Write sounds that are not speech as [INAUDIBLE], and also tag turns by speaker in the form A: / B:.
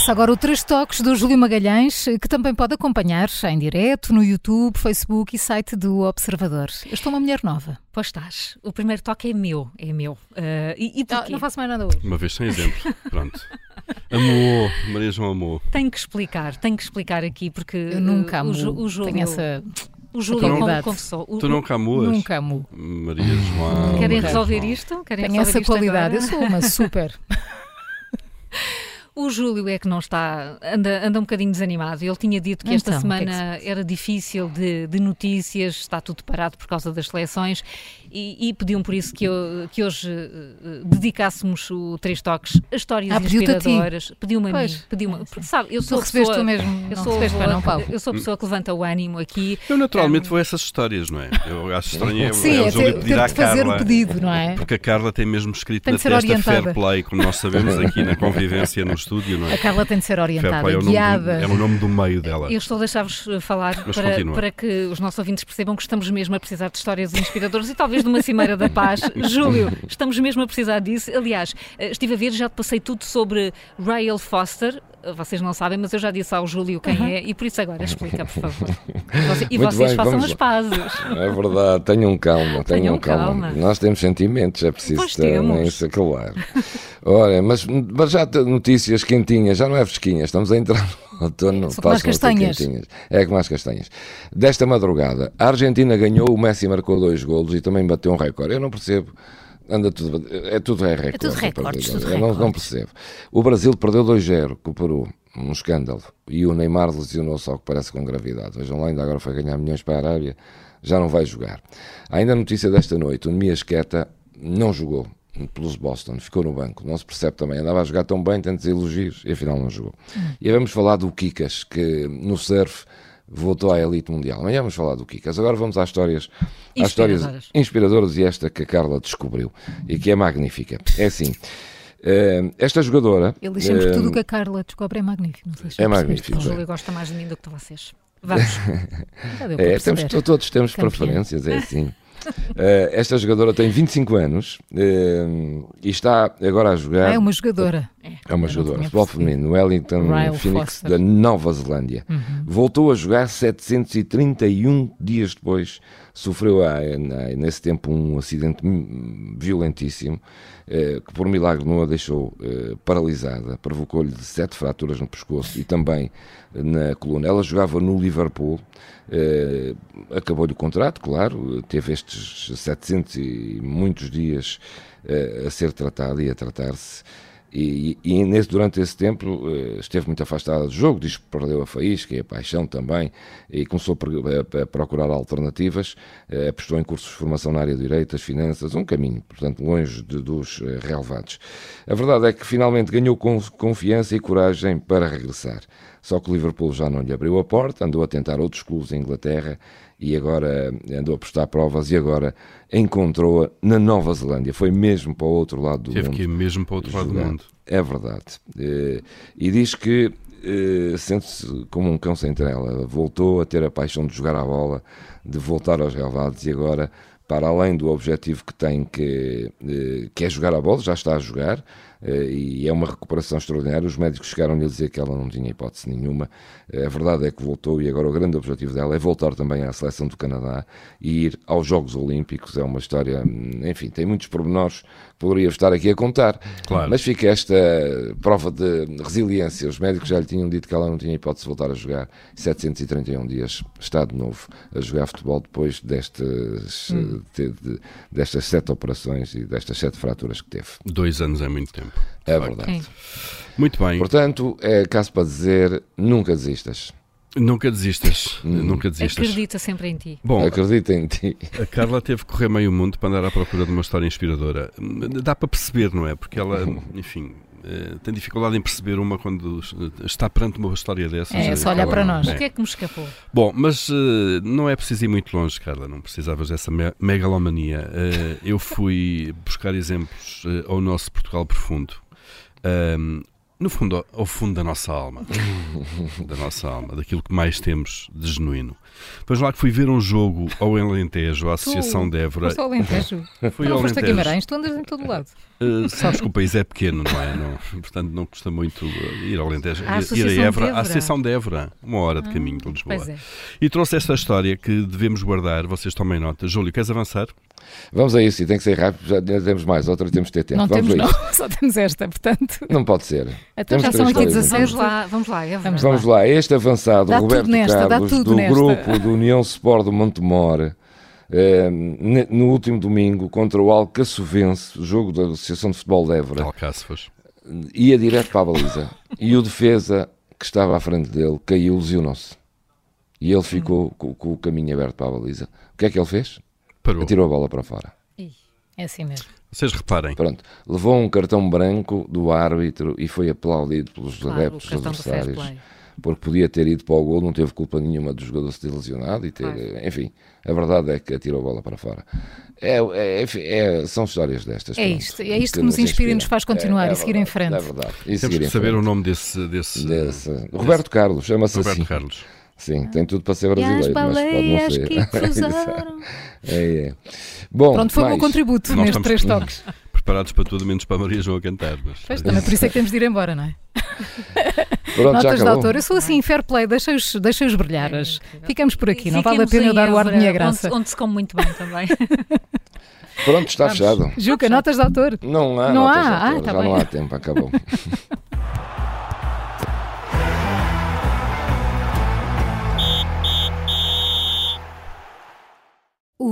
A: Começa agora o Três Toques do Júlio Magalhães, que também pode acompanhar em direto no YouTube, Facebook e site do Observador. Eu estou uma mulher nova.
B: Pois estás. O primeiro toque é meu, é meu. Uh, e, e
A: não, não faço mais nada hoje.
C: Uma vez sem exemplo. Pronto. Amou, Maria João amou.
B: Tenho que explicar, tenho que explicar aqui, porque
A: eu nunca amo.
B: O, o Júlio,
A: tenho essa.
B: O Júlio não, confessou.
C: Tu nunca amuas?
A: Nunca amo.
C: Maria João.
B: Querem resolver isto? Querem
A: Tenho
B: resolver
A: essa qualidade.
B: Agora?
A: Eu sou uma super. [LAUGHS]
B: O Júlio é que não está, anda, anda um bocadinho desanimado. Ele tinha dito que esta
A: então,
B: semana
A: que é que
B: era difícil de, de, notícias, está tudo parado por causa das seleções e, e pediu-me por isso que, eu, que hoje uh, dedicássemos o Três Toques a histórias
A: ah,
B: inspiradoras. Pediu-me a mim. Pediu
A: é,
B: sabe, eu sou
A: tu
B: pessoa,
A: tu mesmo.
B: Eu sou,
A: para não, Paulo.
B: eu sou a pessoa que levanta o ânimo aqui.
C: Eu naturalmente um, vou a essas histórias, não é? Eu acho estranho é,
A: Sim,
C: é Júlio
A: ter,
C: pedir
A: ter
C: à
A: fazer
C: Carla.
A: o pedido, não é?
C: Porque a Carla tem mesmo escrito
A: tem
C: na testa
A: orientada.
C: fair play, como nós sabemos [LAUGHS] aqui na convivência no estúdio, não é?
A: A Carla tem de ser orientada,
C: Fair play é o nome
A: guiada.
C: do- é o nome do meio dela.
B: Eu estou a deixar-vos falar para, para que os nossos ouvintes percebam que estamos mesmo a precisar de histórias inspiradoras e talvez de uma Cimeira da Paz. Júlio, estamos mesmo a precisar disso. Aliás, eh, estive a ver, já te passei tudo sobre Rael Foster. Vocês não sabem, mas eu já disse ao Júlio quem é e por isso agora explica, por favor. E [LAUGHS] você- E
D: Muito
B: vocês
D: bem,
B: façam as pazes.
D: É verdade, tenham calma, tenham,
B: Tenham
D: calma.
B: calma.
D: Nós temos sentimentos, é preciso
B: Pois temos.
D: se acalmar. Ora, mas, mas já notícias quentinhas, já não é fresquinhas, estamos a entrar no [LAUGHS] outono, passam a ser
A: castanhas.
D: É como as castanhas. Desta madrugada, a Argentina ganhou, o Messi marcou dois golos e também bateu um recorde. Eu não percebo. Anda tudo, é tudo é recorde.
A: tudo recordes, tudo
D: não, não percebo. O Brasil perdeu 2-0 com o Peru, um escândalo. E o Neymar lesionou-se ao que parece com gravidade. Vejam lá, ainda agora foi ganhar milhões para a Arábia, já não vai jogar. Ainda a notícia desta noite, o Nemias Queta não jogou pelos Boston, ficou no banco. Não se percebe também, andava a jogar tão bem, tantos elogios, e afinal não jogou. E aí vamos falar do Kikas, que no surf voltou à elite mundial. Amanhã vamos falar do Kikas. Agora vamos às histórias, às histórias
B: Inspiradoras.
D: inspiradoras e esta que a Carla descobriu e que é magnífica. É assim, eh, esta jogadora...
A: Ele diz sempre
D: eh,
A: tudo o que a Carla descobre é magnífico. Não sei se
D: é magnífico.
B: O Júlio gosta mais de mim do que de vocês. Vamos. [LAUGHS]
A: Para
D: É, temos, todos temos
A: Campeã.
D: preferências, é assim. [LAUGHS] Eh, esta jogadora tem 25 anos eh, e está agora a jogar.
A: Ah, é uma jogadora.
D: É uma jogadora. Futebol feminino, Wellington
A: Ryle
D: Phoenix
A: Foster. Uhum.
D: da Nova Zelândia. Voltou a jogar 731 dias depois. Sofreu ah, na- nesse tempo um acidente violentíssimo eh, que por milagre não a deixou eh, paralisada. Provocou-lhe sete fraturas no pescoço e também na coluna. Ela jogava no Liverpool. eh, Acabou-lhe o contrato, claro. Teve estes 700 e muitos dias a ser tratado e a tratar-se. E, e- nesse, durante esse tempo eh, esteve muito afastada do jogo, diz que perdeu a faísca e a paixão também, e começou a, pro- a- a procurar alternativas, eh, apostou em cursos de formação na área de direitas, finanças, um caminho, portanto, longe de- dos eh, relevados. A verdade é que finalmente ganhou con- confiança e coragem para regressar. Só que o Liverpool já não lhe abriu a porta, andou a tentar outros clubes em Inglaterra e agora andou a prestar provas e agora encontrou-a na Nova Zelândia. Foi mesmo para o outro lado do
C: Teve
D: mundo.
C: que ir mesmo para o outro lado do mundo.
D: É verdade. Eh, E diz que eh, sente-se como um cão sem trela. Voltou a ter a paixão de jogar a bola, de voltar aos relevados e agora, para além do objetivo que tem, que, eh, que é jogar a bola, já está a jogar, eh, e é uma recuperação extraordinária. Os médicos chegaram-lhe a dizer que ela não tinha hipótese nenhuma. Eh, A verdade é que voltou e agora o grande objetivo dela é voltar também à seleção do Canadá e ir aos Jogos Olímpicos. É uma história, hum, enfim, tem muitos pormenores que poderia estar aqui a contar.
C: Claro.
D: Mas fica esta prova de resiliência. Os médicos já lhe tinham dito que ela não tinha hipótese de voltar a jogar. 731 dias está de novo a jogar futebol depois destas,
A: Hum.
D: de- de- destas sete operações e destas sete fraturas que teve.
C: Dois anos é muito tempo.
D: É
C: facto.
D: verdade.
B: Quem?
C: Muito bem.
D: Portanto, é caso para dizer, nunca desistas.
C: Nunca desistas.
D: Hum.
C: Nunca desistas.
B: Acredita sempre em ti.
C: Bom,
D: Acredita em ti.
C: a Carla teve que correr meio mundo para andar à procura de uma história inspiradora. Dá para perceber, não é? Porque ela, [LAUGHS] enfim, uh, tenho dificuldade em perceber uma quando está perante uma história dessas.
B: É, só olhar para nós. É. O que é que me escapou?
C: Bom, mas uh, não é preciso ir muito longe, Carla, não precisavas dessa me megalomania. Eu fui buscar exemplos ao nosso Portugal profundo. Um, no fundo, ao fundo da nossa alma, [LAUGHS] da nossa alma, daquilo que mais temos de genuíno. Depois lá que fui ver um jogo ao Alentejo, à Associação tu, de Évora.
B: Foste ao Alentejo? [LAUGHS]
C: Fui não ao
B: foste a Guimarães, tu andas em todo lado.
C: Uh, sabes que o país é pequeno, não é? Não, portanto, não custa muito ir ao Alentejo. A ir a Évora, a Associação de Évora, uma hora de ah, caminho de Lisboa. É. E trouxe esta história que devemos guardar, vocês tomem nota. Júlio, queres avançar?
D: Vamos a isso, e tem que ser rápido, já temos mais, outra temos que ter tempo.
B: Não
D: vamos
B: temos, não, [LAUGHS] só temos esta, portanto.
D: Não pode ser.
B: Então temos já são aqui 16. Vamos lá, vamos lá,
D: é vamos, vamos lá. Este avançado, dá Roberto nesta, Carlos, do nesta. grupo do União Sport do Montemor, eh, no último domingo, contra o Alcaçovense, o jogo da Associação de Futebol de Évora, ia direto para a baliza. e o defesa que estava à frente dele caiu, lesionou-se. E ele ficou hum. com, com o caminho aberto para a baliza. O que é que ele fez? Parou. Atirou a bola para fora.
B: É assim mesmo.
C: Vocês reparem.
D: Pronto, levou um cartão branco do árbitro e foi aplaudido pelos claro, adeptos adversários. Porque podia ter ido para o gol, não teve culpa nenhuma do jogador se ter lesionado e ter. Claro. Enfim, a verdade é que atirou a bola para fora. É, é, é são histórias destas.
B: É pronto, isto, é isto que, que nos inspira e nos faz continuar é, e seguir
D: verdade,
B: em frente.
D: É verdade.
C: E Temos que saber o nome desse. desse,
D: desse Roberto Carlos, chama-se assim.
C: Roberto Carlos.
D: Sim, tem tudo para ser brasileiro, mas pode não ser.
B: Que [LAUGHS] cruzaram.
D: é, é. Bom,
B: Pronto, foi o meu contributo Nós nestes três toques. [LAUGHS]
C: Preparados para tudo, menos para a Maria João a cantar. Mas...
B: Pois, também por isso é que temos de ir embora, não é? [LAUGHS] Pronto, Notas de autor, eu sou assim, fair play, deixa-os deixa brilhar. Ficamos por aqui, não vale a pena eu dar o ar de minha graça.
E: Onde, onde se come muito bem também.
D: Pronto, está Vamos. fechado.
B: Juca, notas de autor?
D: Não há, não há. Ah, tá já bem. não há tempo, acabou.